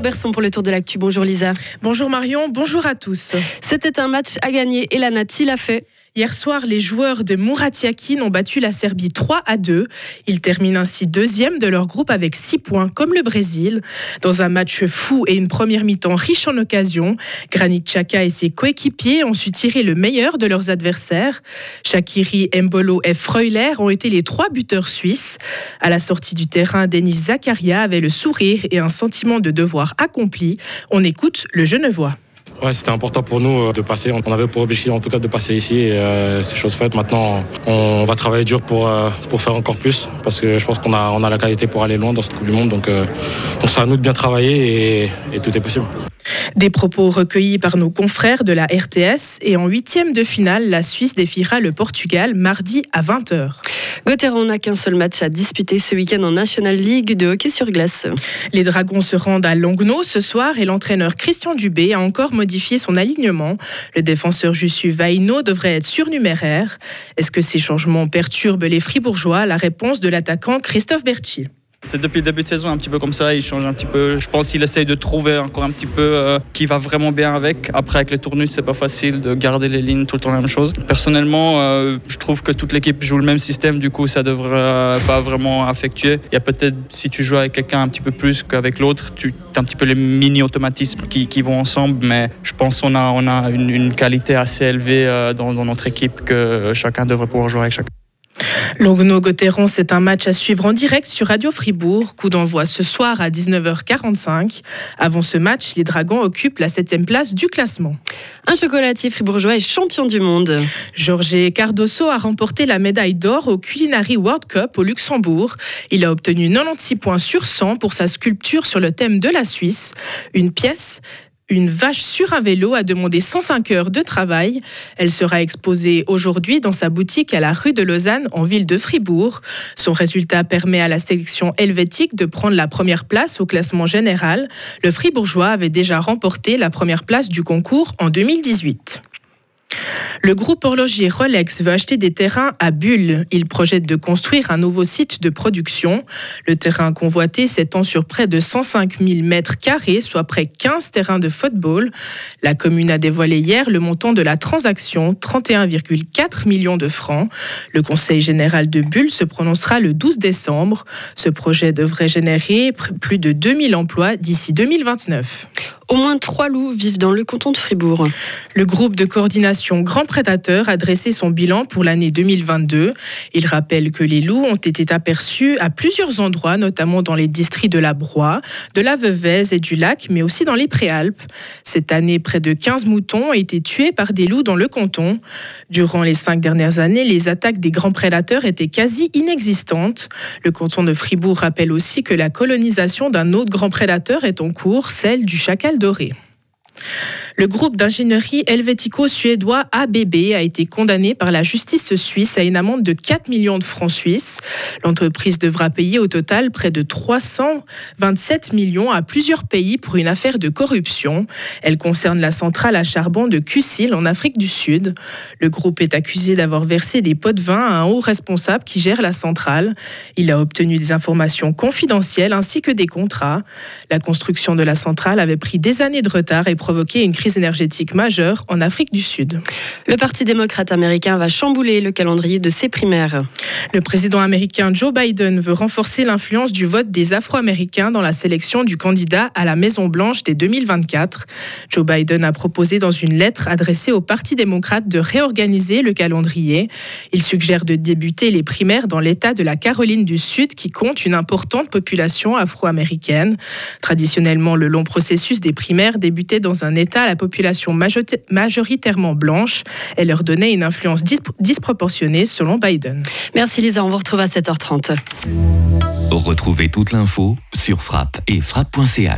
Lisa Berson pour le tour de l'actu. Bonjour Lisa. Bonjour Marion, bonjour à tous. C'était un match à gagner et la Nati l'a fait. Hier soir, les joueurs de Muratiakin ont battu la Serbie 3 à 2. Ils terminent ainsi deuxième de leur groupe avec 6 points, comme le Brésil. Dans un match fou et une première mi-temps riche en occasions, Granit Xhaka et ses coéquipiers ont su tirer le meilleur de leurs adversaires. Shakiri, Mbolo et Freuler ont été les trois buteurs suisses. À la sortie du terrain, Denis Zakaria avait le sourire et un sentiment de devoir accompli. On écoute le Genevois. Ouais, c'était important pour nous euh, de passer. On avait pour objectif en tout cas de passer ici et euh, c'est chose faite. Maintenant, on va travailler dur pour, euh, pour faire encore plus parce que je pense qu'on a, on a la qualité pour aller loin dans cette Coupe du Monde. Donc, donc c'est à nous de bien travailler et, et tout est possible. Des propos recueillis par nos confrères de la RTS et en huitième de finale, la Suisse défiera le Portugal mardi à 20h. Gauthieron n'a qu'un seul match à disputer ce week-end en National League de hockey sur glace. Les Dragons se rendent à Longno ce soir et l'entraîneur Christian Dubé a encore modifié son alignement. Le défenseur Jussu Vaino devrait être surnuméraire. Est-ce que ces changements perturbent les Fribourgeois? La réponse de l'attaquant Christophe Berti. C'est depuis le début de saison un petit peu comme ça, il change un petit peu. Je pense qu'il essaye de trouver encore un petit peu euh, qui va vraiment bien avec. Après avec les tournus, c'est pas facile de garder les lignes tout le temps la même chose. Personnellement, euh, je trouve que toute l'équipe joue le même système, du coup ça devrait euh, pas vraiment affectuer. Il y a peut-être si tu joues avec quelqu'un un petit peu plus qu'avec l'autre, tu as un petit peu les mini automatismes qui, vont ensemble, mais je pense qu'on a on a une, qualité assez élevée dans notre équipe que chacun devrait pouvoir jouer avec chacun. Longno-Gotteron, c'est un match à suivre en direct sur Radio Fribourg. Coup d'envoi ce soir à 19h45. Avant ce match, les Dragons occupent la septième place du classement. Un chocolatier fribourgeois est champion du monde. Jorge Cardoso a remporté la médaille d'or au Culinary World Cup au Luxembourg. Il a obtenu 96 points sur 100 pour sa sculpture sur le thème de la Suisse. Une pièce une vache sur un vélo a demandé 105 heures de travail. Elle sera exposée aujourd'hui dans sa boutique à la rue de Lausanne en ville de Fribourg. Son résultat permet à la sélection helvétique de prendre la première place au classement général. Le Fribourgeois avait déjà remporté la première place du concours en 2018. Le groupe horloger Rolex veut acheter des terrains à Bulle. Il projette de construire un nouveau site de production. Le terrain convoité s'étend sur près de 105 000 mètres carrés, soit près 15 terrains de football. La commune a dévoilé hier le montant de la transaction, 31,4 millions de francs. Le Conseil général de Bulle se prononcera le 12 décembre. Ce projet devrait générer plus de 2000 emplois d'ici 2029. Au moins trois loups vivent dans le canton de Fribourg. Le groupe de coordination Grand Prédateur a dressé son bilan pour l'année 2022. Il rappelle que les loups ont été aperçus à plusieurs endroits, notamment dans les districts de la Broye, de la Veuvez et du Lac, mais aussi dans les Préalpes. Cette année, près de 15 moutons ont été tués par des loups dans le canton. Durant les cinq dernières années, les attaques des grands prédateurs étaient quasi inexistantes. Le canton de Fribourg rappelle aussi que la colonisation d'un autre grand prédateur est en cours, celle du chacal doré. Le groupe d'ingénierie helvético-suédois ABB a été condamné par la justice suisse à une amende de 4 millions de francs suisses. L'entreprise devra payer au total près de 327 millions à plusieurs pays pour une affaire de corruption. Elle concerne la centrale à charbon de Kusil en Afrique du Sud. Le groupe est accusé d'avoir versé des pots de vin à un haut responsable qui gère la centrale. Il a obtenu des informations confidentielles ainsi que des contrats. La construction de la centrale avait pris des années de retard et provoqué une crise énergétique majeure en Afrique du Sud. Le Parti démocrate américain va chambouler le calendrier de ses primaires. Le président américain Joe Biden veut renforcer l'influence du vote des Afro-Américains dans la sélection du candidat à la Maison-Blanche dès 2024. Joe Biden a proposé dans une lettre adressée au Parti démocrate de réorganiser le calendrier. Il suggère de débuter les primaires dans l'État de la Caroline du Sud qui compte une importante population afro-américaine. Traditionnellement, le long processus des primaires débutait dans un État à la population majoritairement blanche et leur donnait une influence disproportionnée selon Biden. Merci Lisa, on vous retrouve à 7h30. Retrouvez toute l'info sur frappe et frappe.ch.